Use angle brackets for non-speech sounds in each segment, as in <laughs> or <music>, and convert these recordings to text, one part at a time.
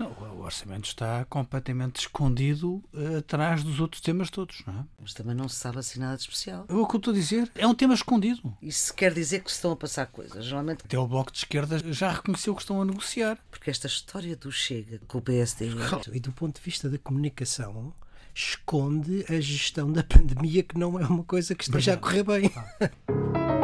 Não, o orçamento está completamente escondido uh, atrás dos outros temas todos, não é? Mas também não se sabe assim nada de especial. É o que eu estou a dizer. É um tema escondido. Isso quer dizer que se estão a passar coisas. Geralmente. Até o Bloco de Esquerda já reconheceu que estão a negociar. Porque esta história do Chega com o PSD. E do ponto de vista da comunicação, esconde a gestão da <laughs> pandemia, que não é uma coisa que esteja a correr bem. <laughs>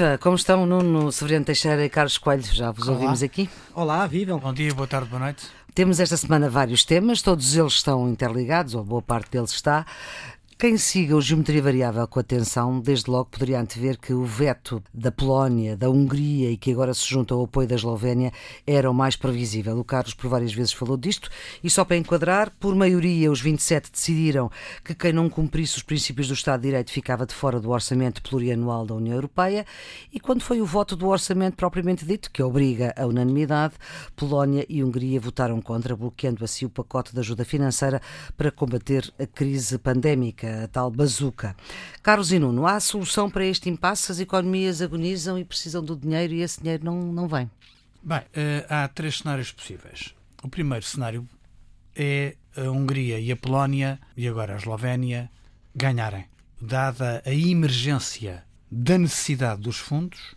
Viva, como estão Nuno Severino Teixeira e Carlos Coelho? Já vos Olá. ouvimos aqui? Olá, vivam. Bom dia, boa tarde, boa noite. Temos esta semana vários temas, todos eles estão interligados, ou boa parte deles está. Quem siga o Geometria Variável com atenção, desde logo poderia antever que o veto da Polónia, da Hungria e que agora se junta ao apoio da Eslovénia era o mais previsível. O Carlos por várias vezes falou disto e só para enquadrar, por maioria os 27 decidiram que quem não cumprisse os princípios do Estado de Direito ficava de fora do orçamento plurianual da União Europeia e quando foi o voto do orçamento propriamente dito, que obriga a unanimidade, Polónia e Hungria votaram contra, bloqueando assim o pacote de ajuda financeira para combater a crise pandémica a tal bazuca. Carlos e Nuno, há solução para este impasse? As economias agonizam e precisam do dinheiro e esse dinheiro não, não vem. Bem, eh, há três cenários possíveis. O primeiro cenário é a Hungria e a Polónia, e agora a Eslovénia, ganharem. Dada a emergência da necessidade dos fundos,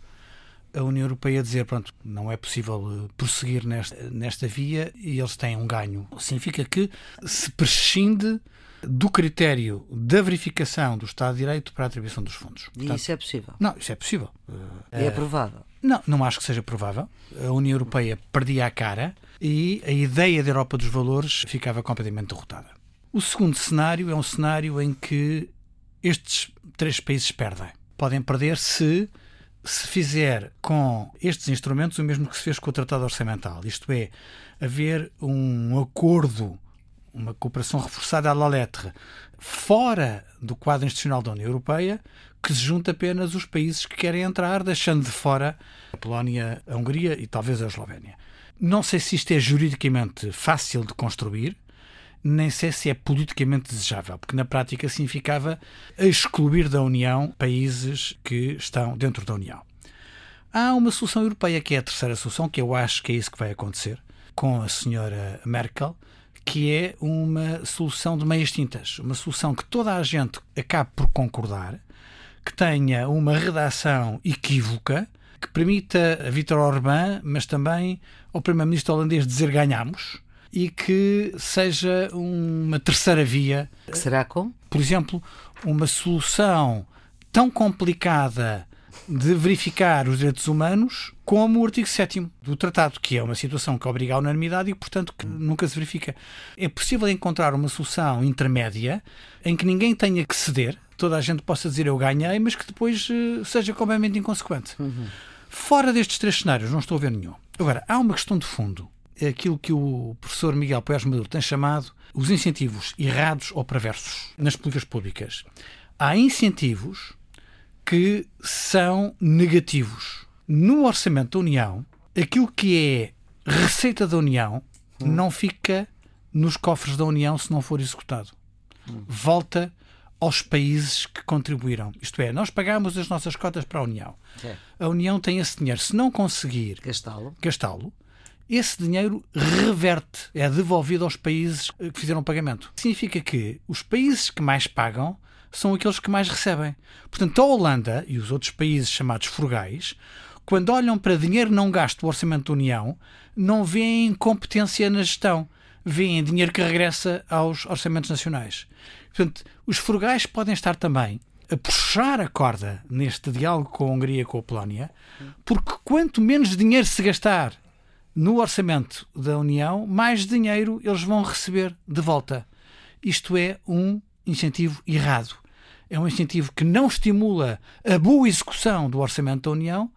a União Europeia dizer, pronto, não é possível eh, prosseguir nesta, nesta via e eles têm um ganho. Significa que se prescinde do critério da verificação do Estado de Direito para a atribuição dos fundos. E isso é possível. Não, isso é possível. É provável. Não, não acho que seja provável. A União Europeia perdia a cara e a ideia da Europa dos valores ficava completamente derrotada. O segundo cenário é um cenário em que estes três países perdem. Podem perder se se fizer com estes instrumentos o mesmo que se fez com o Tratado Orçamental, isto é, haver um acordo uma cooperação reforçada à la lettre, fora do quadro institucional da União Europeia, que se junta apenas os países que querem entrar, deixando de fora a Polónia, a Hungria e talvez a Eslovénia. Não sei se isto é juridicamente fácil de construir, nem sei se é politicamente desejável, porque na prática significava excluir da União países que estão dentro da União. Há uma solução europeia que é a terceira solução, que eu acho que é isso que vai acontecer com a senhora Merkel, que é uma solução de meias tintas, uma solução que toda a gente acabe por concordar, que tenha uma redação equívoca, que permita a Vítor Orbán, mas também ao Primeiro-Ministro holandês dizer ganhamos, e que seja uma terceira via. Que será como? Por exemplo, uma solução tão complicada de verificar os direitos humanos como o artigo 7 do tratado, que é uma situação que obriga à unanimidade e, portanto, que nunca se verifica. É possível encontrar uma solução intermédia em que ninguém tenha que ceder, toda a gente possa dizer eu ganhei, mas que depois uh, seja completamente inconsequente. Uhum. Fora destes três cenários, não estou a ver nenhum. Agora, há uma questão de fundo. É aquilo que o professor Miguel Pérez Maduro tem chamado os incentivos errados ou perversos nas políticas públicas. Há incentivos que são negativos. No orçamento da União, aquilo que é receita da União hum. não fica nos cofres da União se não for executado. Hum. Volta aos países que contribuíram. Isto é, nós pagamos as nossas cotas para a União. É. A União tem esse dinheiro. Se não conseguir gastá-lo, gastá esse dinheiro reverte, é devolvido aos países que fizeram o pagamento. Significa que os países que mais pagam são aqueles que mais recebem. Portanto, a Holanda e os outros países chamados frugais, quando olham para dinheiro não gasto do Orçamento da União, não veem competência na gestão, veem dinheiro que regressa aos orçamentos nacionais. Portanto, os frugais podem estar também a puxar a corda neste diálogo com a Hungria e com a Polónia, porque quanto menos dinheiro se gastar no orçamento da União, mais dinheiro eles vão receber de volta. Isto é um incentivo errado. É um incentivo que não estimula a boa execução do orçamento da União,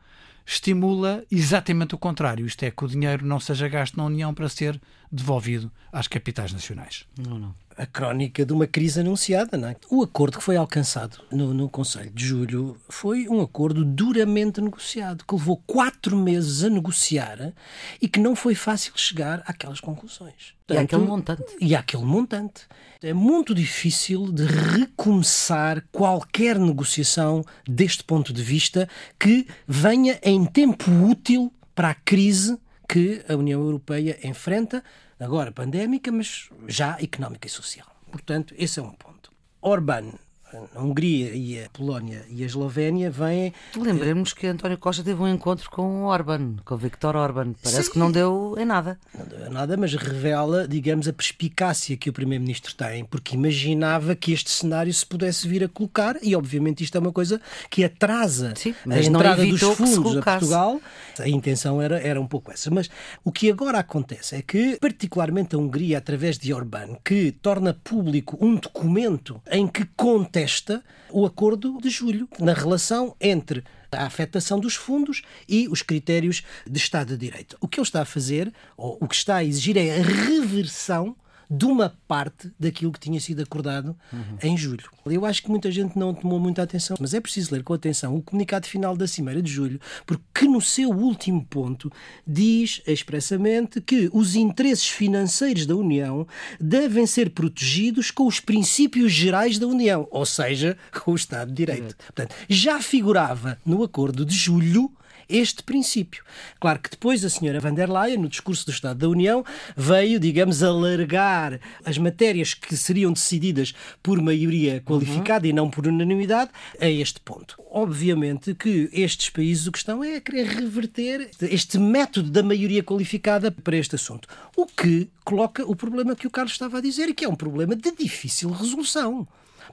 estimula exatamente o contrário. Isto é, que o dinheiro não seja gasto na União para ser devolvido às capitais nacionais. Não, não. A crónica de uma crise anunciada. Não é? O acordo que foi alcançado no, no Conselho de Julho foi um acordo duramente negociado, que levou quatro meses a negociar e que não foi fácil chegar àquelas conclusões. Portanto, e àquele montante. E àquele montante. É muito difícil de recomeçar qualquer negociação deste ponto de vista que venha em tempo útil para a crise que a União Europeia enfrenta, agora pandémica, mas já económica e social. Portanto, esse é um ponto. Orbán a Hungria e a Polónia e a Eslovénia vêm. Lembremos que António Costa teve um encontro com Orban, com Viktor Orban. Parece Sim. que não deu em nada. Não deu em nada, mas revela, digamos, a perspicácia que o Primeiro-Ministro tem, porque imaginava que este cenário se pudesse vir a colocar, e obviamente isto é uma coisa que atrasa Sim, a entrada dos fundos a Portugal. A intenção era, era um pouco essa. Mas o que agora acontece é que, particularmente a Hungria, através de Orban, que torna público um documento em que contesta contesta o acordo de julho na relação entre a afetação dos fundos e os critérios de Estado de Direito. O que ele está a fazer, ou o que está a exigir, é a reversão de uma parte daquilo que tinha sido acordado uhum. em julho. Eu acho que muita gente não tomou muita atenção, mas é preciso ler com atenção o comunicado final da Cimeira de Julho, porque no seu último ponto diz expressamente que os interesses financeiros da União devem ser protegidos com os princípios gerais da União, ou seja, com o Estado de Direito. Portanto, já figurava no acordo de julho este princípio. Claro que depois a senhora van der Leyen, no discurso do Estado da União, veio, digamos, alargar as matérias que seriam decididas por maioria qualificada uhum. e não por unanimidade a este ponto. Obviamente que estes países o que estão é a querer reverter este método da maioria qualificada para este assunto. O que coloca o problema que o Carlos estava a dizer e que é um problema de difícil resolução.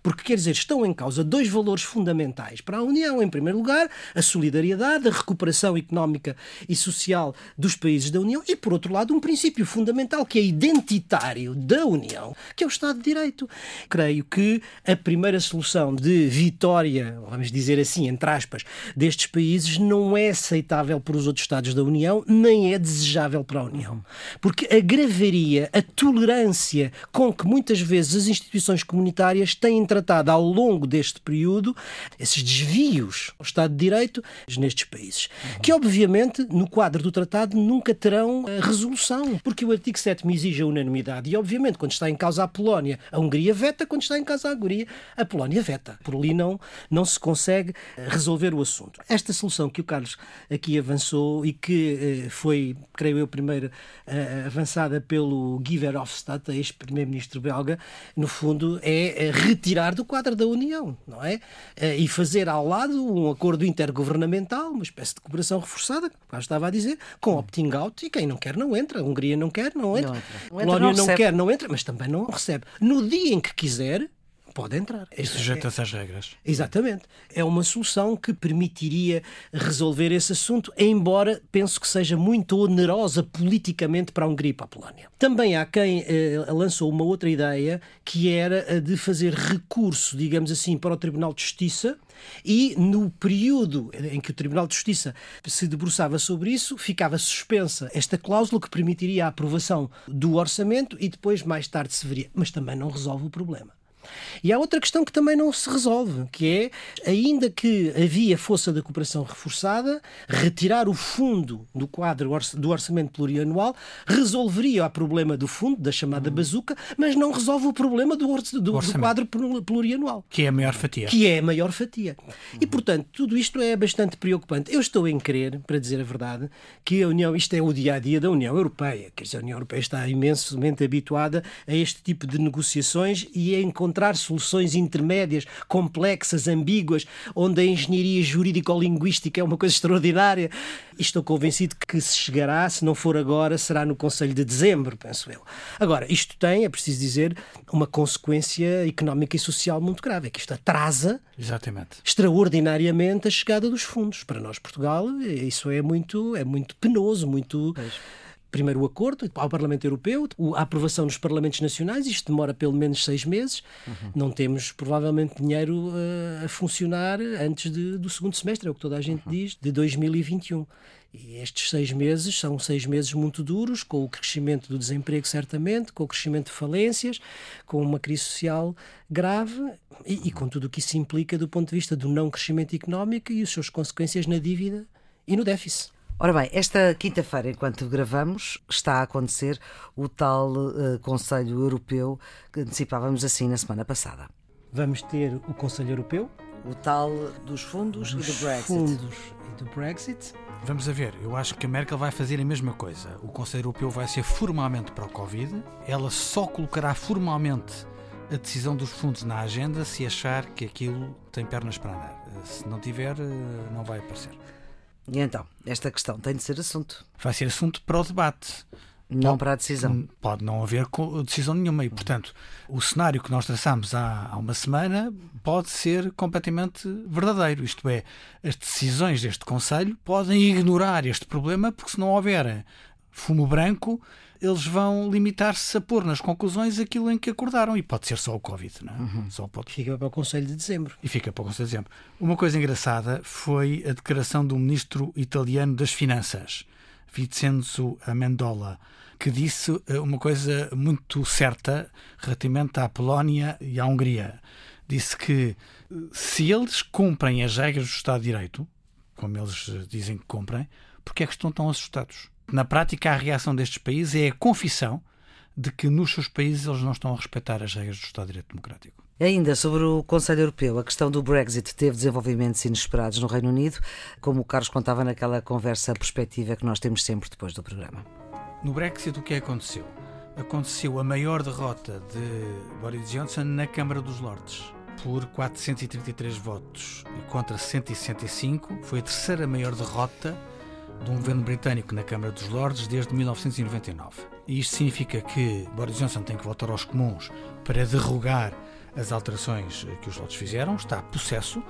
Porque, quer dizer, estão em causa dois valores fundamentais para a União. Em primeiro lugar, a solidariedade, a recuperação económica e social dos países da União. E, por outro lado, um princípio fundamental que é identitário da União, que é o Estado de Direito. Creio que a primeira solução de vitória, vamos dizer assim, entre aspas, destes países não é aceitável para os outros Estados da União, nem é desejável para a União. Porque agravaria a tolerância com que muitas vezes as instituições comunitárias têm tratado ao longo deste período esses desvios ao Estado de Direito nestes países, que obviamente no quadro do tratado nunca terão eh, resolução, porque o artigo 7 me exige a unanimidade e obviamente quando está em causa a Polónia, a Hungria veta, quando está em causa a Hungria, a Polónia veta. Por ali não, não se consegue eh, resolver o assunto. Esta solução que o Carlos aqui avançou e que eh, foi, creio eu, primeiro avançada pelo Guy Verhofstadt, ex-primeiro-ministro belga, no fundo é retirar tirar do quadro da União, não é? Eh, e fazer ao lado um acordo intergovernamental, uma espécie de cooperação reforçada, como estava a dizer, com opting out e quem não quer não entra. A Hungria não quer, não entra. Não entra. Polónia não, não quer, não entra, mas também não recebe. No dia em que quiser, pode entrar. E sujeita-se às regras. Exatamente. É uma solução que permitiria resolver esse assunto, embora penso que seja muito onerosa politicamente para a Hungria e para a Polónia. Também há quem eh, lançou uma outra ideia, que era a de fazer recurso, digamos assim, para o Tribunal de Justiça e no período em que o Tribunal de Justiça se debruçava sobre isso, ficava suspensa esta cláusula que permitiria a aprovação do orçamento e depois mais tarde se veria. Mas também não resolve o problema. E há outra questão que também não se resolve, que é, ainda que havia força da cooperação reforçada, retirar o fundo do quadro do orçamento plurianual resolveria o problema do fundo, da chamada hum. bazuca, mas não resolve o problema do, do, do, do quadro plurianual. Que é a maior fatia. Que é a maior fatia. E, portanto, tudo isto é bastante preocupante. Eu estou em crer, para dizer a verdade, que a União, isto é o dia a dia da União Europeia. Quer dizer, a União Europeia está imensamente habituada a este tipo de negociações e a encontrar encontrar soluções intermédias, complexas, ambíguas, onde a engenharia jurídico-linguística é uma coisa extraordinária. E estou convencido que se chegará, se não for agora, será no Conselho de Dezembro, penso eu. Agora, isto tem, é preciso dizer, uma consequência económica e social muito grave. É que isto atrasa Exatamente. extraordinariamente a chegada dos fundos. Para nós, Portugal, isso é muito, é muito penoso, muito. Pois primeiro o acordo ao Parlamento Europeu, a aprovação nos Parlamentos Nacionais, isto demora pelo menos seis meses. Uhum. Não temos provavelmente dinheiro uh, a funcionar antes de, do segundo semestre, é o que toda a gente uhum. diz, de 2021. E estes seis meses são seis meses muito duros, com o crescimento do desemprego, certamente, com o crescimento de falências, com uma crise social grave e, e com tudo o que isso implica do ponto de vista do não crescimento económico e as suas consequências na dívida e no déficit. Ora bem, esta quinta-feira, enquanto gravamos, está a acontecer o tal uh, Conselho Europeu que antecipávamos assim na semana passada. Vamos ter o Conselho Europeu. O tal dos fundos dos e do Brexit. fundos e do Brexit. Vamos a ver, eu acho que a Merkel vai fazer a mesma coisa. O Conselho Europeu vai ser formalmente para o Covid. Ela só colocará formalmente a decisão dos fundos na agenda se achar que aquilo tem pernas para andar. Se não tiver, eh, não vai aparecer. E então, esta questão tem de ser assunto. Vai ser assunto para o debate. Não pode, para a decisão. Pode não haver decisão nenhuma. E, portanto, o cenário que nós traçámos há, há uma semana pode ser completamente verdadeiro. Isto é, as decisões deste Conselho podem ignorar este problema, porque se não houver fumo branco, eles vão limitar-se a pôr nas conclusões aquilo em que acordaram. E pode ser só o Covid, não é? Uhum. Só pode... Fica para o Conselho de Dezembro. E fica para o Conselho de Dezembro. Uma coisa engraçada foi a declaração do ministro italiano das Finanças, Vincenzo Amendola, que disse eh, uma coisa muito certa relativamente à Polónia e à Hungria. Disse que eh, se eles cumprem as regras do Estado de Direito, como eles dizem que cumprem, porque é que estão tão assustados? Na prática, a reação destes países é a confissão de que nos seus países eles não estão a respeitar as regras do Estado de Direito Democrático. Ainda sobre o Conselho Europeu, a questão do Brexit teve desenvolvimentos inesperados no Reino Unido, como o Carlos contava naquela conversa perspectiva que nós temos sempre depois do programa. No Brexit, o que aconteceu? Aconteceu a maior derrota de Boris Johnson na Câmara dos Lordes, por 433 votos contra 165. Foi a terceira maior derrota de um governo britânico na Câmara dos Lordes desde 1999. E isto significa que Boris Johnson tem que voltar aos comuns para derrogar as alterações que os Lordes fizeram, está a processo.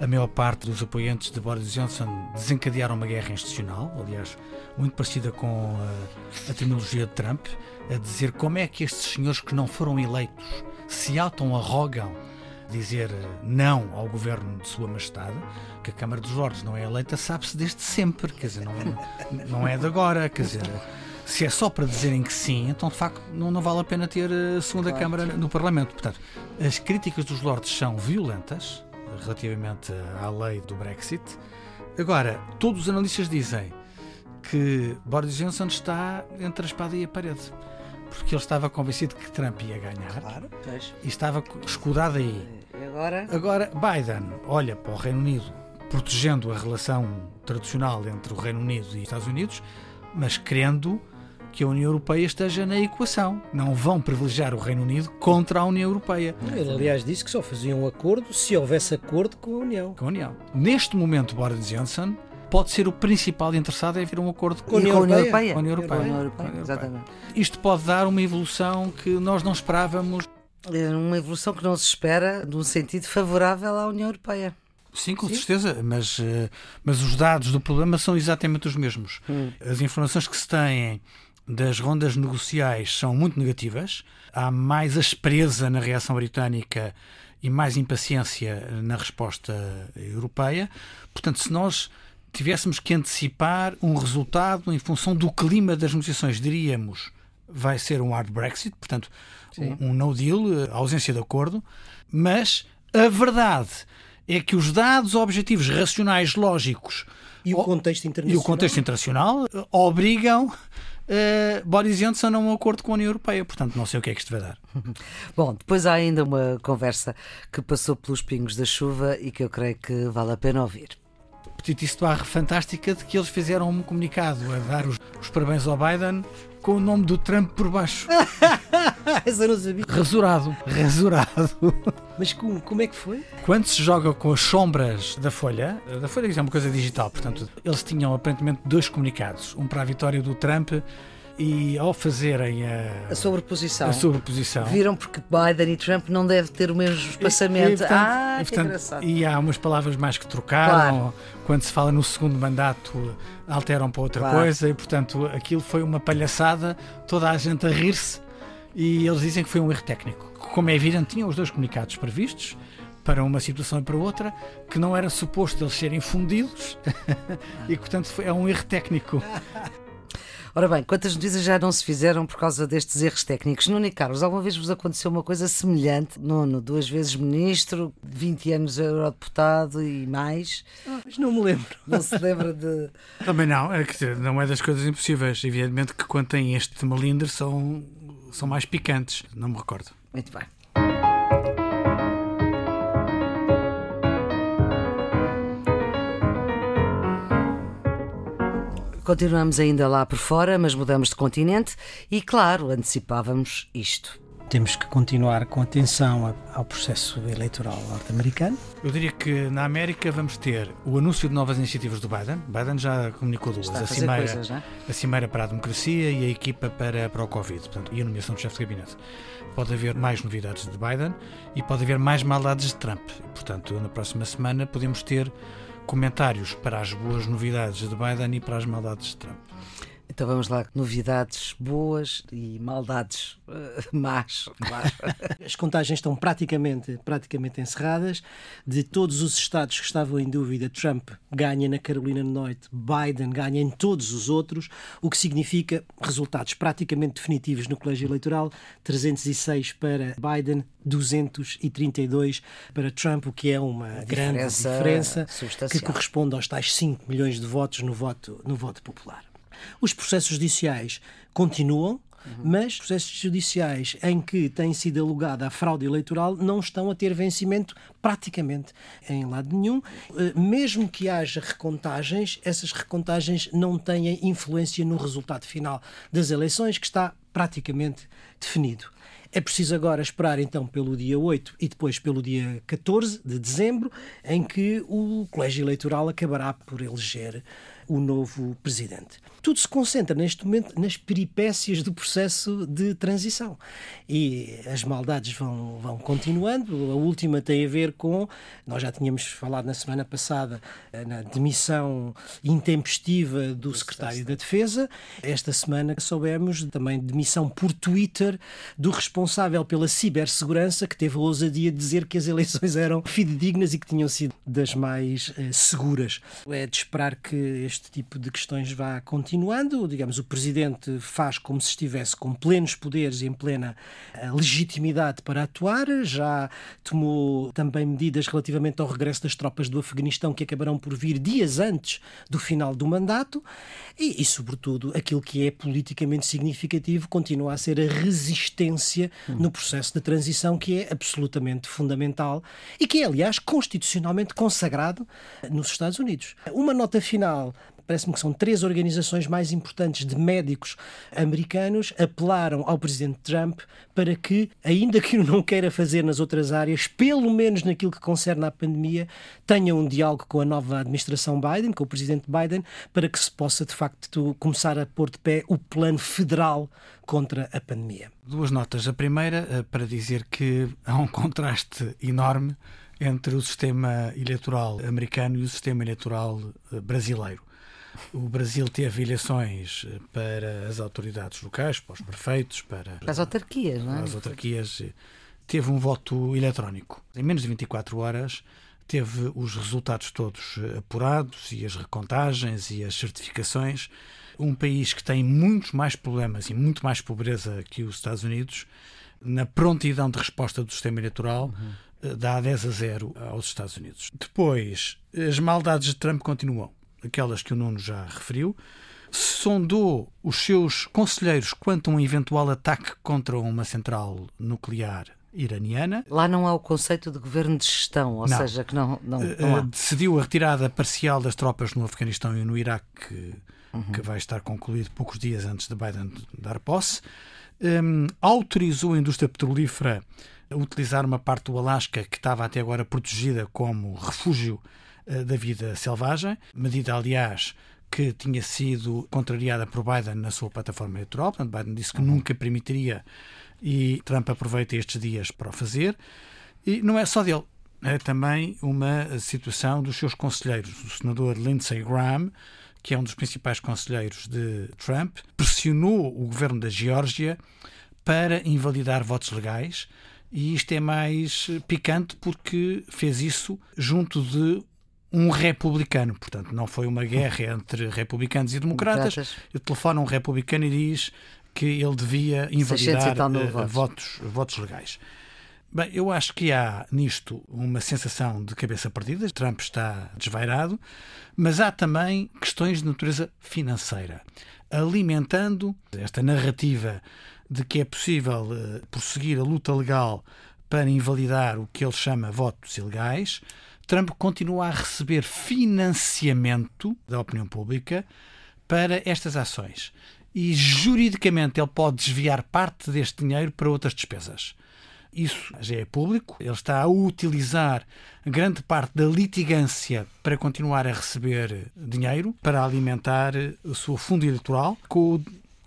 A maior parte dos apoiantes de Boris Johnson desencadearam uma guerra institucional, aliás, muito parecida com a, a terminologia de Trump, a dizer como é que estes senhores que não foram eleitos se auto-arrogam dizer não ao governo de Sua Majestade, que a Câmara dos Lordes não é eleita, sabe-se desde sempre, quer dizer, não, não é de agora, quer dizer. Se é só para dizerem que sim, então de facto não, não vale a pena ter a segunda claro. Câmara no Parlamento. Portanto, as críticas dos Lordes são violentas relativamente à lei do Brexit. Agora, todos os analistas dizem que Boris Johnson está entre a espada e a parede porque ele estava convencido que Trump ia ganhar claro, e estava escudado aí. Agora? Agora, Biden olha para o Reino Unido protegendo a relação tradicional entre o Reino Unido e os Estados Unidos, mas querendo que a União Europeia esteja na equação. Não vão privilegiar o Reino Unido contra a União Europeia. Ele, aliás, disse que só faziam um acordo se houvesse acordo com a União. Com a União. Neste momento, Boris Johnson pode ser o principal interessado em haver um acordo com a União Europeia. Com a União Europeia. União Europeia. Exatamente. Isto pode dar uma evolução que nós não esperávamos. É uma evolução que não se espera num sentido favorável à União Europeia. Sim, com Sim. certeza, mas, eh, mas os dados do problema são exatamente os mesmos. Hum. As informações que se têm das rondas negociais são muito negativas. Há mais aspereza na reação britânica e mais impaciência na resposta europeia. Portanto, se nós tivéssemos que antecipar um resultado em função do clima das negociações, diríamos vai ser um hard Brexit, portanto, um, um no deal, eh, ausência de acordo, mas a verdade é que os dados objetivos racionais lógicos e o contexto internacional, o contexto internacional obrigam Uh, Boris Johnson a um acordo com a União Europeia. Portanto, não sei o que é que isto vai dar. <laughs> Bom, depois há ainda uma conversa que passou pelos pingos da chuva e que eu creio que vale a pena ouvir petitice barra fantástica de que eles fizeram um comunicado a dar os, os parabéns ao Biden com o nome do Trump por baixo. <laughs> Essa não sabia. Rasurado, rasurado. Mas como, como é que foi? Quando se joga com as sombras da Folha, da Folha é uma coisa digital, portanto, eles tinham aparentemente dois comunicados, um para a vitória do Trump e ao fazerem a, a, sobreposição, a sobreposição, viram porque Biden e Trump não devem ter o mesmo espaçamento. E, e, portanto, ah, e, portanto, e há umas palavras mais que trocaram. Claro. Quando se fala no segundo mandato, alteram para outra claro. coisa, e portanto aquilo foi uma palhaçada, toda a gente a rir-se, e eles dizem que foi um erro técnico. Como é evidente, tinham os dois comunicados previstos para uma situação e para outra, que não era suposto eles serem fundidos <laughs> e, portanto, é um erro técnico. <laughs> Ora bem, quantas notícias já não se fizeram por causa destes erros técnicos? Nuno e Carlos, alguma vez vos aconteceu uma coisa semelhante? Nuno, duas vezes ministro, 20 anos eurodeputado e mais. Ah, mas não me lembro. Não se lembra de. Também não, é que não é das coisas impossíveis. Evidentemente que quando tem este melindre são, são mais picantes. Não me recordo. Muito bem. Continuamos ainda lá por fora, mas mudamos de continente e, claro, antecipávamos isto. Temos que continuar com atenção ao processo eleitoral norte-americano. Eu diria que na América vamos ter o anúncio de novas iniciativas do Biden. Biden já comunicou duas: a, a, cimeira, coisas, é? a Cimeira para a Democracia e a equipa para, para o Covid, portanto, e a nomeação do chefe de gabinete. Pode haver mais novidades de Biden e pode haver mais maldades de Trump. Portanto, na próxima semana podemos ter comentários para as boas novidades de Biden e para as maldades de Trump. Então vamos lá, novidades boas e maldades uh, más. As contagens estão praticamente, praticamente encerradas. De todos os estados que estavam em dúvida, Trump ganha na Carolina do Norte, Biden ganha em todos os outros, o que significa resultados praticamente definitivos no colégio eleitoral: 306 para Biden, 232 para Trump, o que é uma grande diferença que corresponde aos tais 5 milhões de votos no voto, no voto popular. Os processos judiciais continuam, mas processos judiciais em que tem sido alugada a fraude eleitoral não estão a ter vencimento praticamente em lado nenhum. Eh, mesmo que haja recontagens, essas recontagens não têm influência no resultado final das eleições, que está praticamente definido. É preciso agora esperar então pelo dia 8 e depois pelo dia 14 de dezembro, em que o Colégio Eleitoral acabará por eleger o novo presidente. Tudo se concentra neste momento nas peripécias do processo de transição. E as maldades vão, vão continuando. A última tem a ver com, nós já tínhamos falado na semana passada, eh, na demissão intempestiva do secretário da Defesa. Esta semana soubemos também demissão por Twitter do responsável pela cibersegurança, que teve a ousadia de dizer que as eleições eram fidedignas e que tinham sido das mais uh, seguras. É de esperar que este tipo de questões vá continuando. Digamos, o Presidente faz como se estivesse com plenos poderes e em plena eh, legitimidade para atuar. Já tomou também medidas relativamente ao regresso das tropas do Afeganistão que acabarão por vir dias antes do final do mandato. E, e sobretudo, aquilo que é politicamente significativo continua a ser a resistência hum. no processo de transição, que é absolutamente fundamental e que é, aliás, constitucionalmente consagrado nos Estados Unidos. Uma nota final parece-me que são três organizações mais importantes de médicos americanos, apelaram ao presidente Trump para que, ainda que o não queira fazer nas outras áreas, pelo menos naquilo que concerne à pandemia, tenha um diálogo com a nova administração Biden, com o presidente Biden, para que se possa, de facto, começar a pôr de pé o plano federal contra a pandemia. Duas notas. A primeira, eh, para dizer que há um contraste enorme entre o sistema eleitoral americano e o sistema eleitoral eh, brasileiro. O Brasil teve eleições eh, para as autoridades locais, para os prefeitos, para, as autarquias, não é? As autarquias. Teve um voto eletrónico. Em menos de 24 horas teve os resultados todos eh, apurados e as recontagens e as certificações. Um país que tem muitos mais problemas e muito mais pobreza que os Estados Unidos, na prontidão de resposta do sistema eleitoral, uhum. dá 10 a 0 aos Estados Unidos. Depois, as maldades de Trump continuam aquelas que o Nuno já referiu, sondou os seus conselheiros quanto a um eventual ataque contra uma central nuclear iraniana. Lá não há o conceito de governo de gestão, ou não. seja, que não, não, eh, não há. Decidiu a retirada parcial das tropas no Afeganistão e no Iraque, uhum. que vai estar concluído poucos dias antes de Biden dar posse. Um, autorizou a indústria petrolífera a utilizar uma parte do Alasca que estava até agora protegida como refúgio eh, da vida selvagem, medida, aliás, que tinha sido contrariada por Biden na sua plataforma eleitoral. Portanto, Biden disse que uhum. nunca permitiria e Trump aproveita estes dias para o fazer. E não é só dele, é também uma situação dos seus conselheiros. O senador Lindsey Graham, que é um dos principais conselheiros de Trump, pressionou o governo da Geórgia para invalidar votos legais E isto é mais picante porque fez isso junto de um republicano. Portanto, não foi uma guerra entre republicanos e democratas. democratas. Ele telefona um republicano e diz que ele devia invalidar uh, votos, votos legais. Bem, eu acho que há nisto uma sensação de cabeça perdida. Trump está desvairado, mas há também questões de natureza financeira, alimentando esta narrativa de que é possível uh, prosseguir a luta legal para invalidar o que ele chama votos ilegais. Trump continua a receber financiamento da opinião pública para estas ações. E juridicamente ele pode desviar parte deste dinheiro para outras despesas. Isso já é público. Ele está a utilizar grande parte da litigância para continuar a receber dinheiro, para alimentar o seu fundo eleitoral, com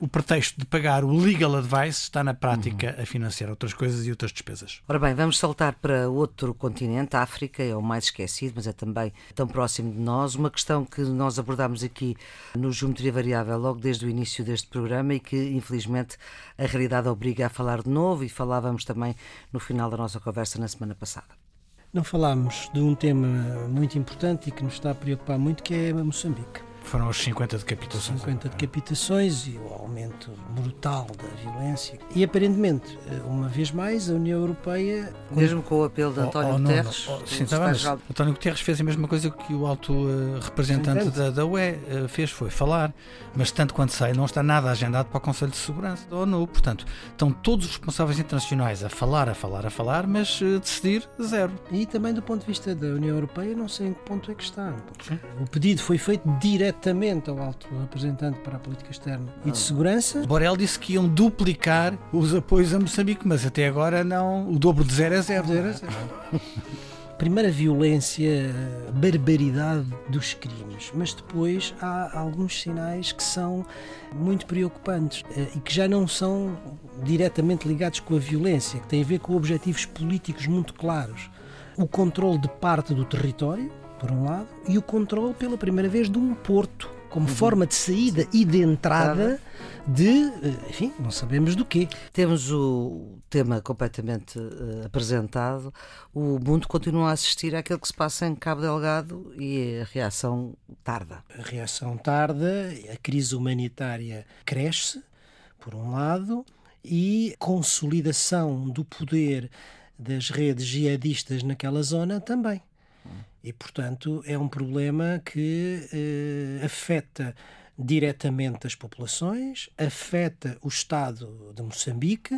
pretexto de pagar o legal advice está na prática uhum. a financiar outras coisas e outras despesas. Ora bem, vamos saltar para outro continente, a África, é o mais esquecido, mas é também tão próximo de nós. Uma questão que nós abordámos aqui no Geometria Variável logo desde o início deste programa e que, infelizmente, a realidade obriga a falar de novo e falávamos também no final da nossa conversa na semana passada. Não falámos de um tema muito importante e que nos está a preocupar muito, que é Moçambique. Foram os 50 decapitações. 50 decapitações e o aumento brutal da violência. E aparentemente, eh, uma vez mais, a União Europeia. Mesmo com o apelo de António oh, oh, Guterres. Oh, sim, está bem, António Guterres fez a mesma coisa que o alto uh, representante da, da UE uh, fez, foi falar. Mas, tanto quanto sei, não está nada agendado para o Conselho de Segurança da ONU. Portanto, estão todos os responsáveis internacionais a falar, a falar, a falar, mas uh, decidir zero. E também do ponto de vista da União Europeia, não sei em que ponto é que está. O pedido foi feito direto diretamente ao alto representante para a política externa e de segurança. Borel disse que iam duplicar os apoios a Moçambique, mas até agora não. O dobro de zero é zero. Zero é zero. Primeira violência, barbaridade dos crimes, mas depois há alguns sinais que são muito preocupantes eh, e que já não são diretamente ligados com a violência, que têm a ver com objetivos políticos muito claros. O controle de parte do território, por um lado, e o controle pela primeira vez de um porto como uhum. forma de saída e de entrada de, eh, enfim, não sabemos do quê. Temos o tema completamente uh, apresentado. O mundo continua a assistir àquilo que se passa em Cabo Delgado e a reação tarda. A reação tarda, a crise humanitária cresce, por um lado, e consolidação do poder das redes jihadistas naquela zona também. E, portanto, é um problema que eh, afeta diretamente as populações, afeta o Estado de Moçambique,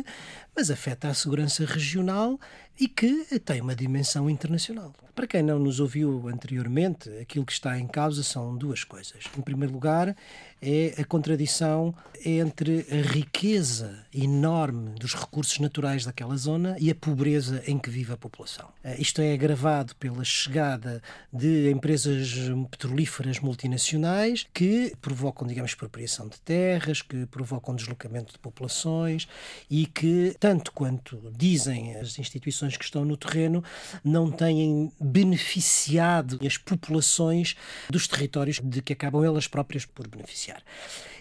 mas afeta a segurança regional e que tem uma dimensão internacional. Para quem não nos ouviu anteriormente, aquilo que está em causa são duas coisas. Em primeiro lugar, é a contradição entre a riqueza enorme dos recursos naturais daquela zona e a pobreza em que vive a população. Eh, isto é agravado pela chegada de empresas petrolíferas multinacionais que provocam, digamos, expropriação de terras, que provocam deslocamento de populações e que, tanto quanto dizem as instituições que estão no terreno, não têm beneficiado as populações dos territórios de que acabam elas próprias por beneficiar. negociar.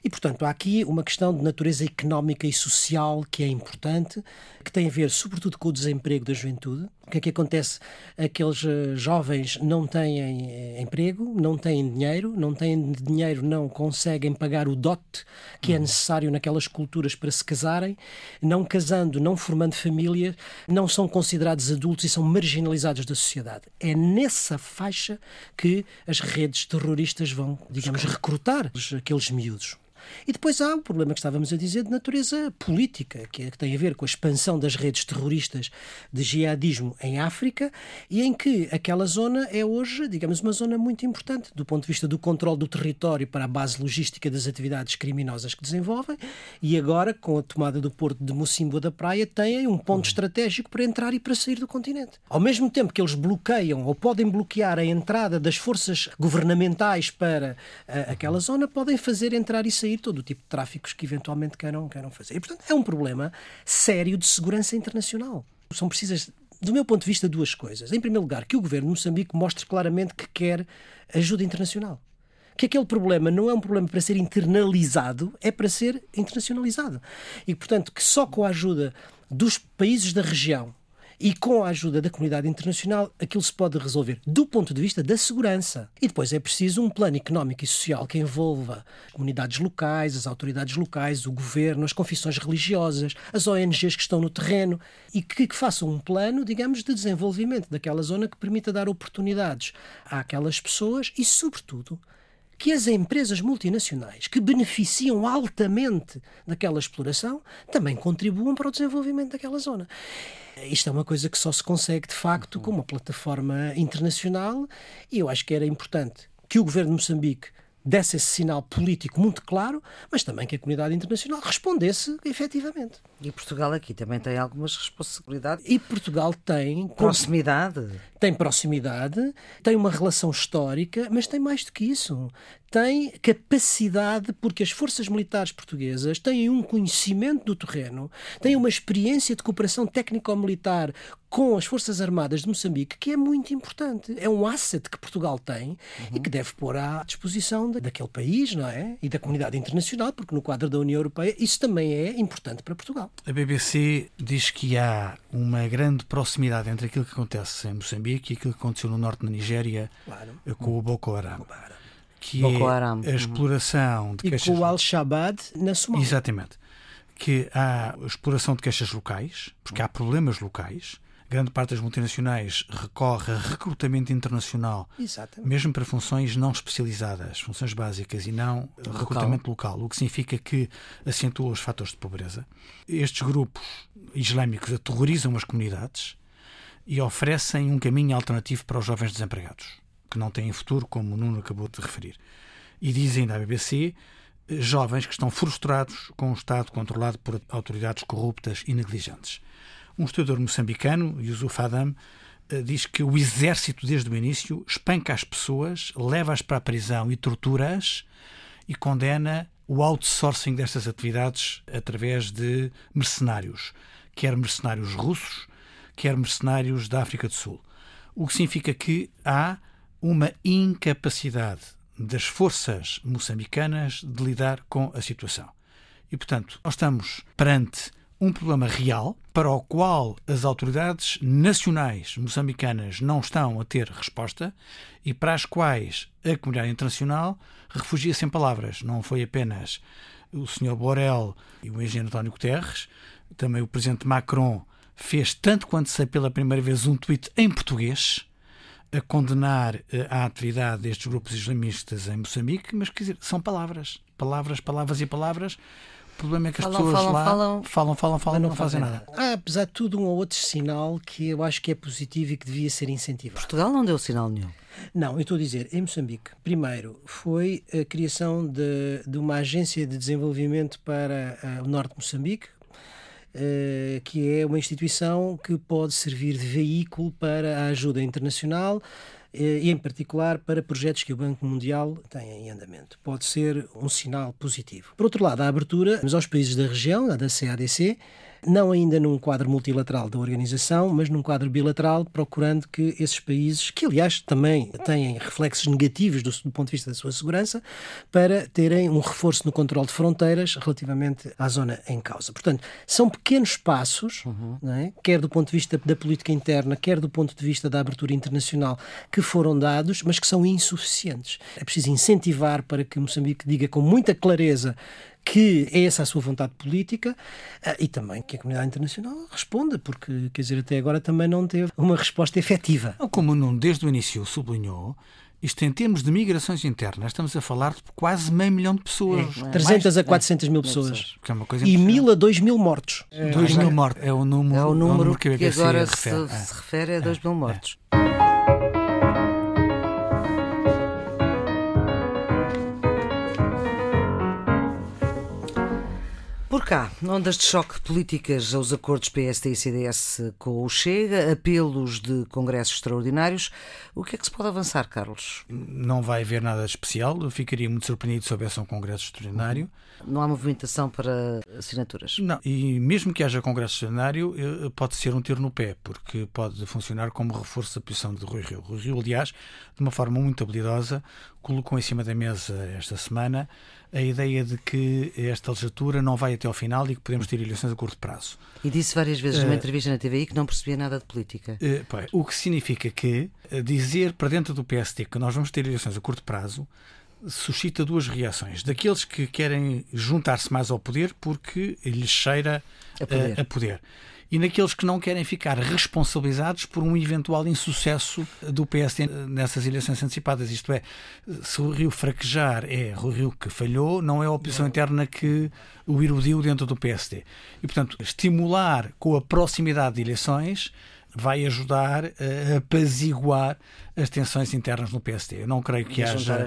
E, portanto, há aqui uma questão de natureza económica e social que é importante, que tem a ver, sobretudo, com o desemprego da juventude. O que é que acontece? Aqueles eh, jovens não têm eh, emprego, não têm dinheiro, não têm dinheiro, não conseguem pagar o dote que é uhum. necessário naquelas culturas para se casarem, não casando, não formando família, não são considerados adultos e são marginalizados da sociedade. É nessa faixa que as redes terroristas vão, digamos, recrutar aqueles miúdos. E depois há o problema que estávamos a dizer de natureza política, que, é, que tem a ver com a expansão das redes terroristas de jihadismo em África e em que aquela zona é hoje, digamos, uma zona muito importante do ponto de vista do controle do território para a base logística das atividades criminosas que desenvolvem e agora, com a tomada do porto de Mocimboa da Praia, têm um ponto estratégico para entrar e para sair do continente. Ao mesmo tempo que eles bloqueiam ou podem bloquear a entrada das forças governamentais para uh, aquela zona, podem fazer entrar e sair sair todo o tipo de tráficos que eventualmente queiram, queiram fazer. E, portanto, é um problema sério de segurança internacional. São precisas, do meu ponto de vista, duas coisas. Em primeiro lugar, que o governo de Moçambique mostre claramente que quer ajuda internacional que aquele problema não é um problema para ser internalizado, é para ser internacionalizado. E, portanto, que só com a ajuda dos países da região E com a ajuda da comunidade internacional, aquilo se pode resolver do ponto de vista da segurança. E depois é preciso um plano económico e social que envolva comunidades locais, as autoridades locais, o governo, as confissões religiosas, as ONGs que estão no terreno e que, que façam um plano, digamos, de desenvolvimento daquela zona que permita dar oportunidades àquelas pessoas e, sobretudo, que as empresas multinacionais que beneficiam altamente daquela exploração também contribuam para o desenvolvimento daquela zona. Isto é uma coisa que só se consegue, de facto, com uma plataforma internacional e eu acho que era importante que o governo de Moçambique desse esse sinal político muito claro, mas também que a comunidade internacional respondesse efetivamente. E Portugal aqui também tem algumas responsabilidades. E Portugal tem proximidade. Tem proximidade, tem uma relação histórica, mas tem mais do que isso tem capacidade, porque as forças militares portuguesas têm um conhecimento do terreno, têm uma experiência de cooperação técnico-militar com as Forças Armadas de Moçambique, que é muito importante. É um asset que Portugal tem uhum. e que deve pôr à disposição daquele país, não é? E da comunidade internacional, porque no quadro da União Europeia isso também é importante para Portugal. A BBC diz que há uma grande proximidade entre aquilo que acontece em Moçambique e aquilo que aconteceu no norte da Nigéria claro. com o Boko Haram. Boko Haram que Boko é Haram. a uhum. exploração de e queixas... com o Al-Shabaab na Somália. Exatamente. Que há a exploração de queixas locais, porque há problemas locais. Grande parte das multinacionais recorre a recrutamento internacional, Exatamente. mesmo para funções não especializadas, funções básicas e não local. recrutamento local, o que significa que acentua os fatores de pobreza. Estes grupos islâmicos aterrorizam as comunidades e oferecem um caminho alternativo para os jovens desempregados que não têm futuro, como o Nuno acabou de referir. E dizem da BBC jovens que estão frustrados com o Estado controlado por autoridades corruptas e negligentes. Um estudador moçambicano, Yusuf Adam, eh, diz que o exército, desde o início, espanca as pessoas, leva-as para a prisão e tortura-as e condena o outsourcing destas atividades através de mercenários, quer mercenários russos, quer mercenários da África do Sul. O que significa que há uma incapacidade das forças moçambicanas de lidar com a situação. E, portanto, nós estamos perante um problema real para o qual as autoridades nacionais moçambicanas não estão a ter resposta e para as quais a comunidade internacional refugia sem palavras. Não foi apenas o Sr. Borel e o engenheiro António Guterres, também o Presidente Macron fez, tanto quanto sei, pela primeira vez um tweet em português a condenar eh, a atividade destes grupos islamistas em Moçambique, mas quer dizer, são palavras, palavras, palavras e palavras. O problema é que as falam, pessoas falam, lá falam, falam, falam, falam não, não fazem nada. nada. Há, apesar de tudo, um ou outro sinal que eu acho que é positivo e que devia ser incentivado. Portugal não deu sinal nenhum. Não, eu estou a dizer, em Moçambique, primeiro foi a criação de, de uma agência de desenvolvimento para uh, o norte de Moçambique, eh, que é uma instituição que pode servir de veículo para a ajuda internacional eh, e, em particular, para projetos que o Banco Mundial tem em andamento. Pode ser um sinal positivo. Por outro lado, a abertura aos países da região, da CADC, não ainda num quadro multilateral da organização, mas num quadro bilateral, procurando que esses países, que aliás também têm reflexos negativos do, do ponto de vista da sua segurança, para terem um reforço no controle de fronteiras relativamente à zona em causa. Portanto, são pequenos passos, uhum. é? quer do ponto de vista da política interna, quer do ponto de vista da abertura internacional, que foram dados, mas que são insuficientes. É preciso incentivar para que Moçambique diga com muita clareza que é essa a sua vontade política eh, e também que a comunidade internacional responda, porque, quer dizer, até agora também não teve uma resposta efetiva. Como não desde o início sublinhou, isto em termos de migrações internas, estamos a falar de quase meio milhão de pessoas. É, 300 a 400 mil pessoas. É uma coisa e mil a 2 mil mortos. É, 2 mil mortos. É o número, é o número, é o número que, que agora se refere, se, se refere a 2 mil mortos. Por cá, ondas de choque políticas aos acordos PSD e CDS com o Chega, apelos de congressos extraordinários. O que é que se pode avançar, Carlos? Não vai haver nada especial. Eu ficaria muito surpreendido se houvesse um congresso extraordinário. Não há movimentação para assinaturas? Não, e mesmo que haja congresso extraordinário, eh, pode ser um tiro no pé, porque pode funcionar como reforço da posição de Rui Rio. Rui Rio, aliás, de uma forma muito habilidosa, colocou em cima da mesa esta semana a ideia de que esta legislatura não vai até ao final e que podemos ter eleições a curto prazo. E disse várias vezes numa uh, entrevista na TVI que não percebia nada de política. Uh, pá, o que significa que dizer para dentro do PSD que nós vamos ter eleições a curto prazo suscita duas reações. Daqueles que querem juntar-se mais ao poder porque lhes cheira a poder. A poder e naqueles que não querem ficar responsabilizados por um eventual insucesso do PSD nessas eleições antecipadas. Isto é, se o Rio fraquejar, é o Rio que falhou, não é a opção interna que o iludiu dentro do PSD. E, portanto, estimular com a proximidade de eleições vai ajudar a apaziguar as tensões internas no PSD. Eu não creio que haja,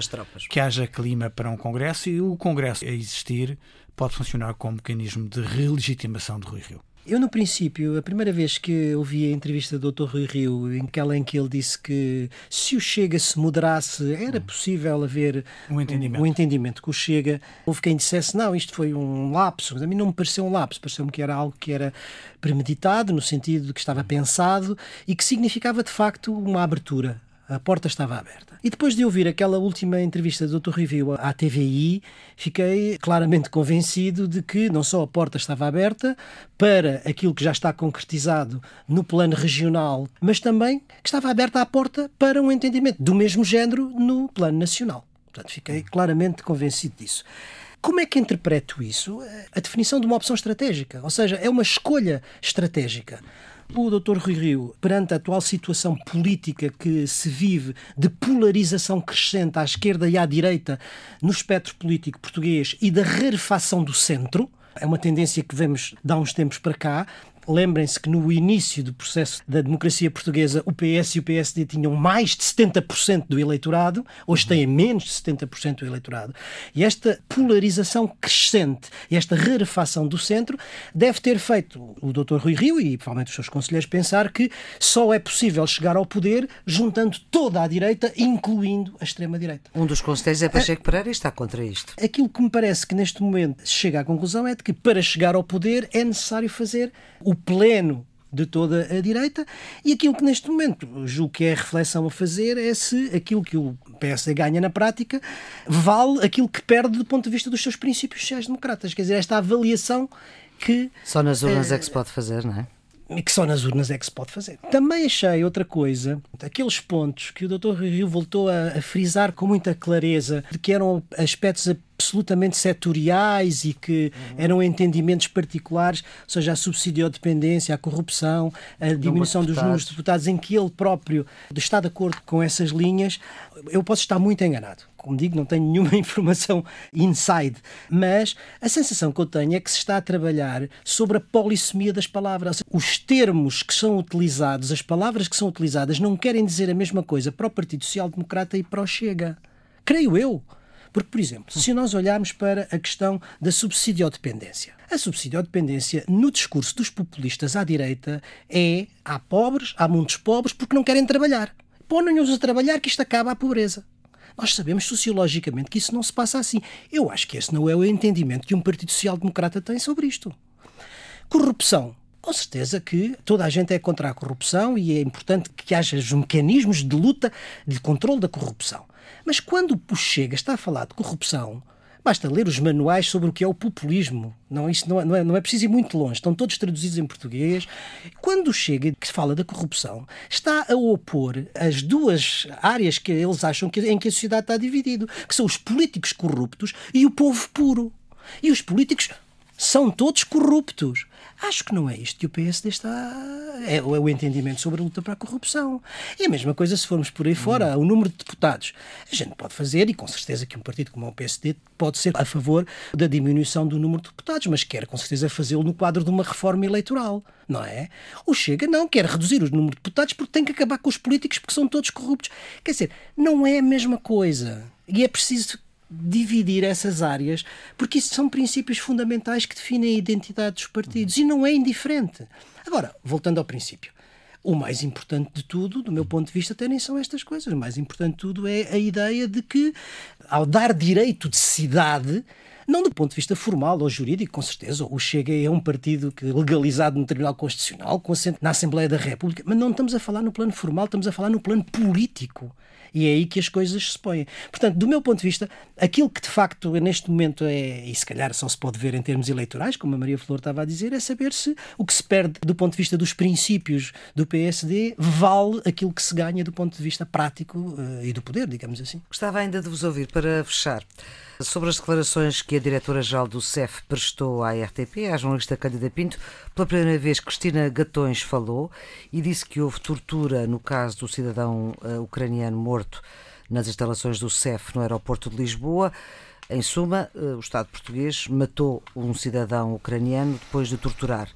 que haja clima para um Congresso e o Congresso a existir pode funcionar como mecanismo de relegitimação de Rui Rio. Eu, no princípio, a primeira vez que ouvi a entrevista do Dr. Rui Rio, aquela em que ele disse que se o Chega se moderasse, era possível haver um entendimento, um, entendimento com o Chega. Houve quem dissesse, não, isto foi um lapso. A mim não me pareceu um lapso, pareceu-me que era algo que era premeditado, no sentido de que estava pensado e que significava, de facto, uma abertura a porta estava aberta. E depois de ouvir aquela última entrevista do Dr. Review à TVI, fiquei claramente convencido de que não só a porta estava aberta para aquilo que já está concretizado no plano regional, mas também que estava aberta a porta para um entendimento do mesmo género no plano nacional. Portanto, fiquei claramente convencido disso. Como é que interpreto isso? A definição de uma opção estratégica, ou seja, é uma escolha estratégica. O Dr. Rui Rio, perante a atual situação política que se vive de polarização crescente à esquerda e à direita no espectro político português e da rarefação do centro, é uma tendência que vemos de há uns tempos para cá, Lembrem-se que no início do processo da democracia portuguesa, o PS e o PSD tinham mais de 70% do eleitorado, hoje têm menos de 70% do eleitorado. E esta polarização crescente, esta rarefação do centro, deve ter feito o Dr. Rui Rio e provavelmente os seus conselheiros pensar que só é possível chegar ao poder juntando toda a direita, incluindo a extrema-direita. Um dos conselheiros é Pacheco Pereira e está contra isto. Aquilo que me parece que neste momento chega à conclusão é de que para chegar ao poder é necessário fazer o pleno de toda a direita e aquilo que neste momento julgo que é a reflexão a fazer é se aquilo que o PS ganha na prática vale aquilo que perde do ponto de vista dos seus princípios sociais-democratas. Quer dizer, esta avaliação que... Só nas urnas é, é que se pode fazer, não é? Que só nas urnas é que se pode fazer. Também achei outra coisa, aqueles pontos que o Dr. Rio voltou a, a, frisar com muita clareza, de que eram aspectos absolutamente setoriais e que uhum. eram entendimentos particulares, ou seja, a subsidiodependência, a corrupção, a diminuição dos números de deputados, em que ele próprio está de acordo com essas linhas, eu posso estar muito enganado. Como digo, não tenho <laughs> nenhuma informação inside, mas a sensação que eu tenho é que se está a trabalhar sobre a polissemia das palavras. Os termos que são utilizados, as palavras que são utilizadas, não querem dizer a mesma coisa para o Partido Social Democrata e para o Chega. Creio eu. Porque, por exemplo, se nós olharmos para a questão da subsidiodependência, a subsidiodependência no discurso dos populistas à direita é há pobres, há muitos pobres porque não querem trabalhar. Põem-nos a trabalhar que isto acaba a pobreza. Nós sabemos sociologicamente que isso não se passa assim. Eu acho que esse não é o entendimento que um Partido Social Democrata tem sobre isto. Corrupção. Com certeza que toda a gente é contra a corrupção e é importante que haja os mecanismos de luta, de controle da corrupção. Mas quando o Chega está a falar de corrupção, basta ler os manuais sobre o que é o populismo. Não, isso não é, não, é, não é preciso ir muito longe, estão todos traduzidos em português. Quando chega que fala da corrupção, está a opor as duas áreas que eles acham que, em que a sociedade está dividida, que são os políticos corruptos e o povo puro. E os políticos são todos corruptos. Acho que não é isto que o PSD está. É, é, o entendimento sobre a luta para a corrupção. E a mesma coisa se formos por aí fora, hum. o número de deputados. A gente pode fazer, e com certeza que um partido como o PSD pode ser a favor da diminuição do número de deputados, mas quer com certeza fazê-lo no quadro de uma reforma eleitoral, não é? O Chega não quer reduzir o número de deputados porque tem que acabar com os políticos porque são todos corruptos. Quer dizer, não é a mesma coisa. E é preciso dividir essas áreas, porque isso são princípios fundamentais que definem a identidade dos partidos e não é indiferente. Agora, voltando ao princípio. O mais importante de tudo, do meu ponto de vista, até nem são estas coisas. O mais importante de tudo é a ideia de que, ao dar direito de cidade, não do ponto de vista formal ou jurídico, com certeza, o Chega é um partido que legalizado no Tribunal Constitucional, com assento na Assembleia da República, mas não estamos a falar no plano formal, estamos a falar no plano político. E é aí que as coisas se põem. Portanto, do meu ponto de vista, aquilo que de facto neste momento é, e se calhar só se pode ver em termos eleitorais, como a Maria Flor estava a dizer, é saber se o que se perde do ponto de vista dos princípios do PSD vale aquilo que se ganha do ponto de vista prático uh, e do poder, digamos assim. Gostava ainda de vos ouvir para fechar. Sobre as declarações que a diretora-geral do CEF prestou à RTP, à jornalista Cândida Pinto, pela primeira vez Cristina Gatões falou e disse que houve tortura no caso do cidadão uh, ucraniano morto nas instalações do CEF no aeroporto de Lisboa. Em suma, uh, o Estado português matou um cidadão ucraniano depois de torturar.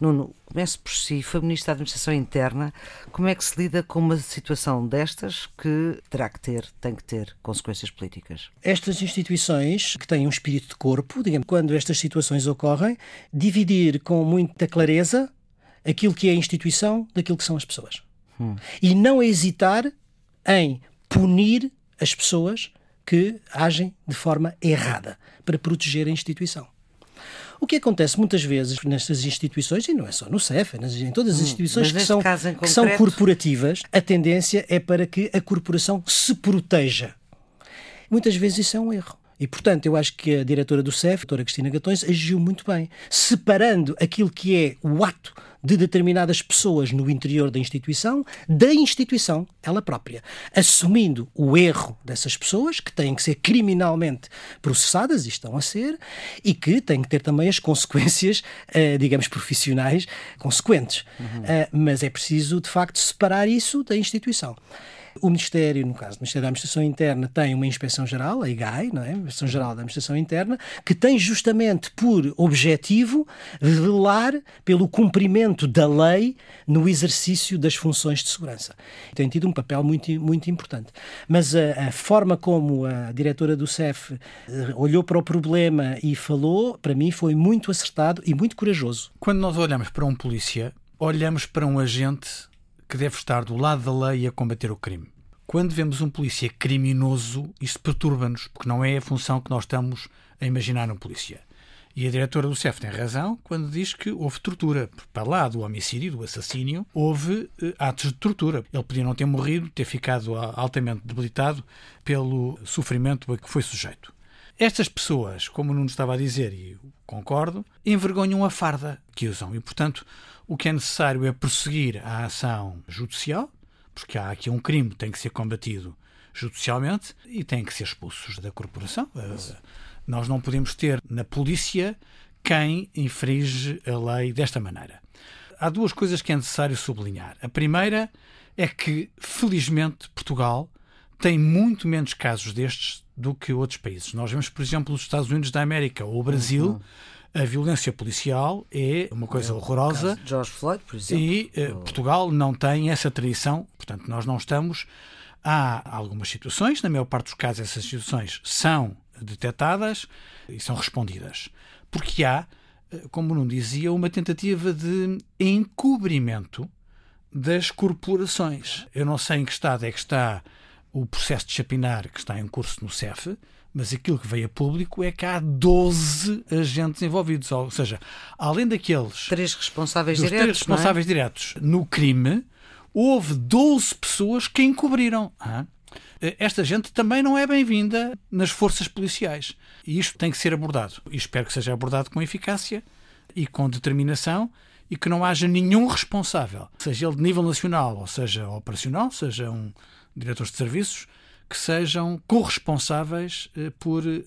Nuno, comece por si, foi Ministro da Administração Interna. Como é que se lida com uma situação destas que terá que ter, tem que ter consequências políticas? Estas instituições que têm um espírito de corpo, digamos, quando estas situações ocorrem, dividir com muita clareza aquilo que é a instituição daquilo que são as pessoas. Hum. E não hesitar em punir as pessoas que agem de forma errada para proteger a instituição. O que acontece muitas vezes nestas instituições, e não é só no CEF, é em todas as hum, instituições que, são, que são corporativas, a tendência é para que a corporação se proteja. Muitas vezes isso é um erro. E, portanto, eu acho que a diretora do CEF, a doutora Cristina Gatões, agiu muito bem, separando aquilo que é o ato de determinadas pessoas no interior da instituição da instituição ela própria, assumindo o erro dessas pessoas que têm que ser criminalmente processadas e estão a ser e que têm que ter também as consequências, <laughs> eh, digamos, profissionais consequentes. Uhum. Eh, mas é preciso, de facto, separar isso da instituição. O Ministério, no caso do Ministério da Administração Interna, tem uma Inspeção Geral, a IGAI, não é? a Inspeção Geral da Administração Interna, que tem justamente por objetivo velar pelo cumprimento da lei no exercício das funções de segurança. Tem tido um papel muito, muito importante. Mas a, a forma como a diretora do CEF eh, olhou para o problema e falou, para mim, foi muito acertado e muito corajoso. Quando nós olhamos para um polícia, olhamos para um agente que deve estar do lado da lei a combater o crime. Quando vemos um polícia criminoso, isso perturba-nos, porque não é a função que nós estamos a imaginar num polícia. E a diretora do CEF tem razão quando diz que houve tortura. Para lá do homicídio, do assassínio, houve eh, atos de tortura. Ele podia não ter morrido, ter ficado altamente debilitado pelo sofrimento a que foi sujeito. Estas pessoas, como o Nuno estava a dizer, e concordo, envergonham a farda que usam. E, portanto, o que é necessário é prosseguir a ação judicial, porque há aqui um crime que tem que ser combatido judicialmente e tem que ser expulsos da corporação. Uh, nós não podemos ter na polícia quem infringe a lei desta maneira. Há duas coisas que é necessário sublinhar. A primeira é que, felizmente, Portugal tem muito menos casos destes do que outros países. Nós vemos, por exemplo, os Estados Unidos da América ou o Brasil. Uhum a violência policial é uma coisa é horrorosa. George Floyd, por exemplo. E uh, Portugal não tem essa tradição, portanto, nós não estamos. Há algumas situações, na maior parte dos casos, essas situações são detectadas e são respondidas. Porque há, eh, como não dizia, uma tentativa de encobrimento das corporações. Eu não sei em que estado é que está o processo de chapinar que está em curso no CEF, mas aquilo que veio a público é que há 12 agentes envolvidos. Ou seja, além daqueles. Três responsáveis diretos. Três responsáveis é? diretos no crime, houve 12 pessoas que encobriram. Esta gente também não é bem-vinda nas forças policiais. E isto tem que ser abordado. E espero que seja abordado com eficácia e com determinação e que não haja nenhum responsável, seja ele de nível nacional ou seja operacional, seja um diretor de serviços, que sejam corresponsáveis eh, por eh,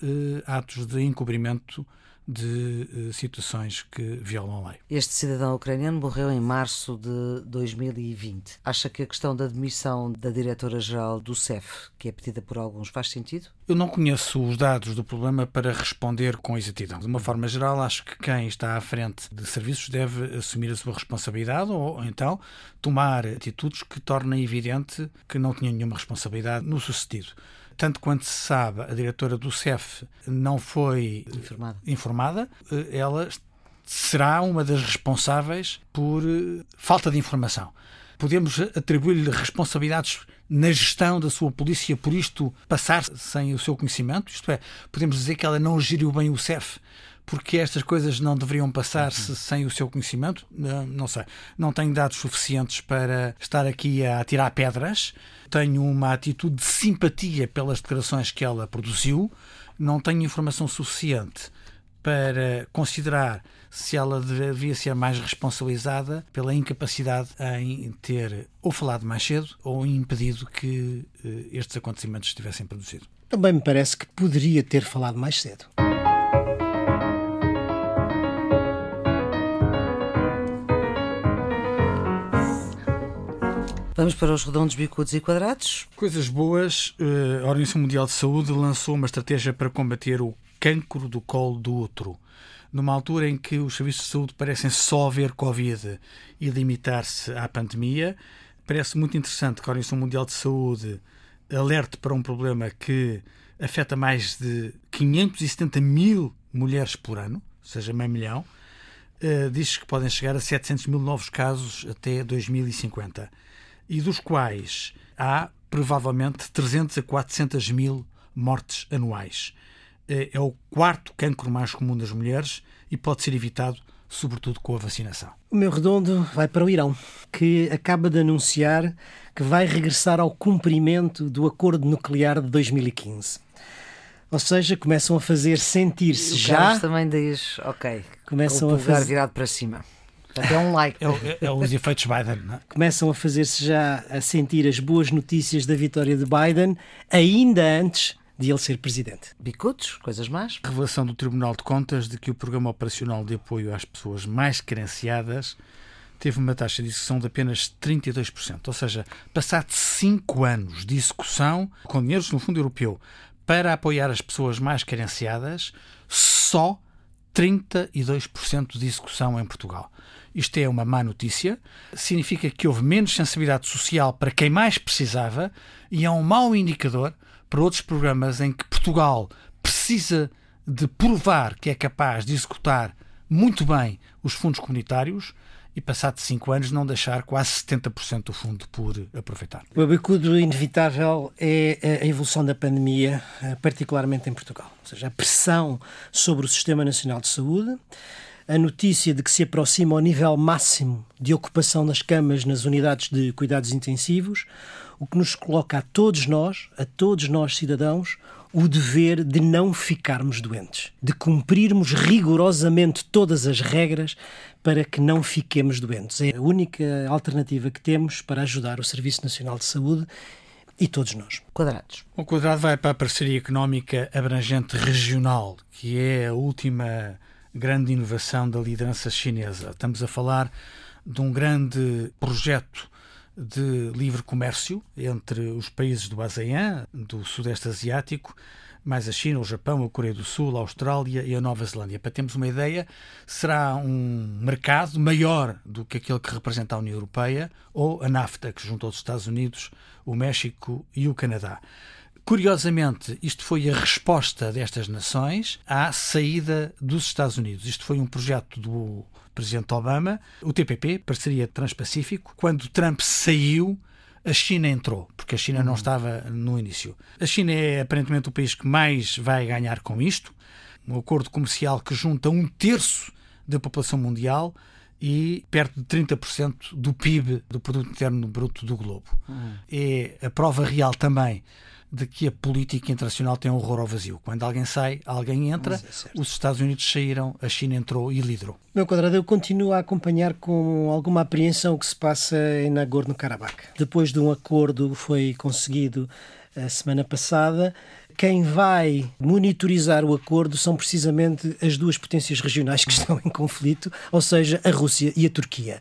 atos de encobrimento de uh, situações que violam a lei. Este cidadão ucraniano morreu em março de 2020. Acha que a questão da demissão da diretora-geral do CEF, que é pedida por alguns, faz sentido? Eu não conheço os dados do problema para responder com exatidão. De uma forma geral, acho que quem está à frente de serviços deve assumir a sua responsabilidade ou, ou então tomar atitudes que tornem evidente que não tinha nenhuma responsabilidade no sucedido tanto quanto se sabe, a diretora do CEF não foi informada. informada. Eh, ela será uma das responsáveis por eh, falta de informação. Podemos atribuir-lhe responsabilidades na gestão da sua polícia por isto passar sem o seu conhecimento? Isto é, podemos dizer que ela não geriu bem o CEF porque estas coisas não deveriam passar-se uhum. sem o seu conhecimento? Não, não sei. Não tenho dados suficientes para estar aqui a tirar pedras. Tenho uma atitude de simpatia pelas declarações que ela produziu. Não tenho informação suficiente para considerar se ela devia ser mais responsabilizada pela incapacidade em ter ou falado mais cedo ou impedido que eh, estes acontecimentos tivessem produzido. Também me parece que poderia ter falado mais cedo. Vamos para os redondos, bicudos e quadrados. Coisas boas. Eh, a Organização Mundial de Saúde lançou uma estratégia para combater o cancro do colo do útero. Numa altura em que os serviços de saúde parecem só ver Covid e limitar-se à pandemia, parece muito interessante que a Organização Mundial de Saúde alerte para um problema que afeta mais de 570 mil mulheres por ano, ou seja, meio milhão. Uh, diz que podem chegar a 700 mil novos casos até 2050 e dos quais há provavelmente 300 a 400 mil mortes anuais. É, é o quarto cancro mais comum das mulheres e pode ser evitado sobretudo com a vacinação. O meu redondo vai para o Irão, que acaba de anunciar que vai regressar ao cumprimento do acordo nuclear de 2015. Ou seja, começam a fazer sentir-se já. também diz, ok. Começam a fazer virado para cima. Até um like. É, é, é os efeitos Biden, não é? Começam a fazer-se já a sentir as boas notícias da vitória de Biden, ainda antes de ele ser presidente. Bicudos, coisas más. Revelação do Tribunal de Contas de que o Programa Operacional de Apoio às Pessoas Mais Carenciadas teve uma taxa de execução de apenas 32%. Ou seja, passado 5 anos de execução com dinheiros no Fundo Europeu para apoiar as pessoas mais carenciadas, só 32% de execução em Portugal. Isto é uma má notícia, significa que houve menos sensibilidade social para quem mais precisava e é um mau indicador para outros programas em que Portugal precisa de provar que é capaz de executar muito bem os fundos comunitários e, passado cinco anos, não deixar quase 70% do fundo por aproveitar. O abicudo inevitável é a evolução da pandemia, eh, particularmente em Portugal. Ou seja, a pressão sobre o Sistema Nacional de Saúde, a notícia de que se aproxima ao nível máximo de ocupação das camas nas unidades de cuidados intensivos, o que nos coloca a todos nós, a todos nós cidadãos, o dever de não ficarmos doentes, de cumprirmos rigorosamente todas as regras para que não fiquemos doentes. É a única alternativa que temos para ajudar o Serviço Nacional de Saúde e todos nós. Quadrados. O quadrado vai para a parceria económica abrangente regional, que é a última grande inovação da liderança chinesa. Estamos a falar de um grande projeto de livre comércio entre os países do ASEAN, do Sudeste Asiático, mais a China, o Japão, a Coreia do Sul, a Austrália e a Nova Zelândia. Para termos uma ideia, será um mercado maior do que aquele que representa a União Europeia ou a NAFTA, que juntou os Estados Unidos, o México e o Canadá. Curiosamente, isto foi a resposta destas nações à saída dos Estados Unidos. Isto foi um projeto do presidente Obama, o TPP, Parceria Transpacífico. Quando Trump saiu, a China entrou, porque a China não uhum. estava no início. A China é aparentemente o país que mais vai ganhar com isto. Um acordo comercial que junta um terço da população mundial e perto de 30% do PIB, do Produto Interno Bruto do globo. Uhum. É a prova real também de que a política internacional tem um horror ao vazio. Quando alguém sai, alguém entra. É os Estados Unidos saíram, a China entrou e liderou. Meu quadrado, eu continuo a acompanhar com alguma apreensão o que se passa em Nagorno-Karabakh. Depois de um acordo que foi conseguido a semana passada, quem vai monitorizar o acordo são precisamente as duas potências regionais que <laughs> estão em conflito, ou seja, a Rússia e a Turquia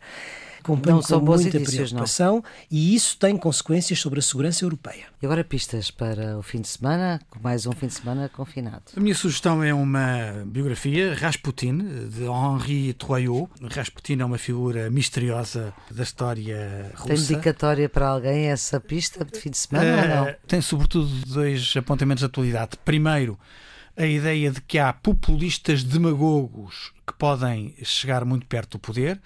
acompanho não com muita preocupação não. e isso tem consequências sobre a segurança europeia. E agora pistas para o fim de semana, mais um fim de semana confinado. A minha sugestão é uma biografia, Rasputin, de Henri Troyot. Rasputin é uma figura misteriosa da história russa. Tem dedicatória para alguém essa pista de fim de semana uh, ou não? Eh, tem sobretudo dois apontamentos de atualidade. Primeiro, a ideia de que há populistas demagogos que podem chegar muito perto do poder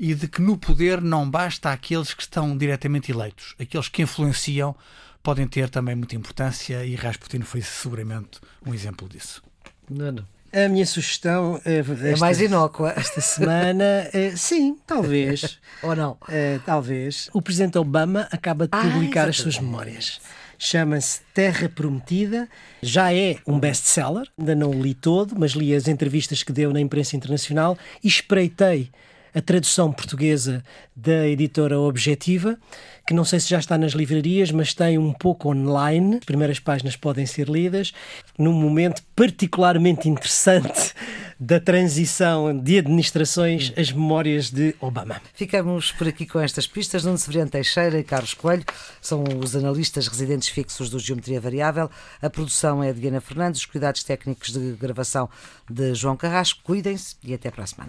e de que no poder não basta aqueles que estão diretamente eleitos. Aqueles que influenciam podem ter também muita importância e Rasputin foi seguramente um exemplo disso. Não, não. A minha sugestão é, é mais inócua. Esta semana, é, sim, talvez. <laughs> Ou não? É, talvez. O presidente Obama acaba de ah, publicar as suas memórias. Chama-se Terra Prometida. Já é um best-seller. Ainda não li todo, mas li as entrevistas que deu na imprensa internacional e espreitei a tradução portuguesa da editora Objetiva, que não sei se já está nas livrarias, mas tem um pouco online. As primeiras páginas podem ser lidas. Num momento particularmente interessante da transição de administrações, as memórias de Obama. Ficamos por aqui com estas pistas. Nuno Severiano Teixeira e Carlos Coelho são os analistas residentes fixos do Geometria Variável. A produção é de Diana Fernandes, os cuidados técnicos de gravação de João Carrasco. Cuidem-se e até para a semana.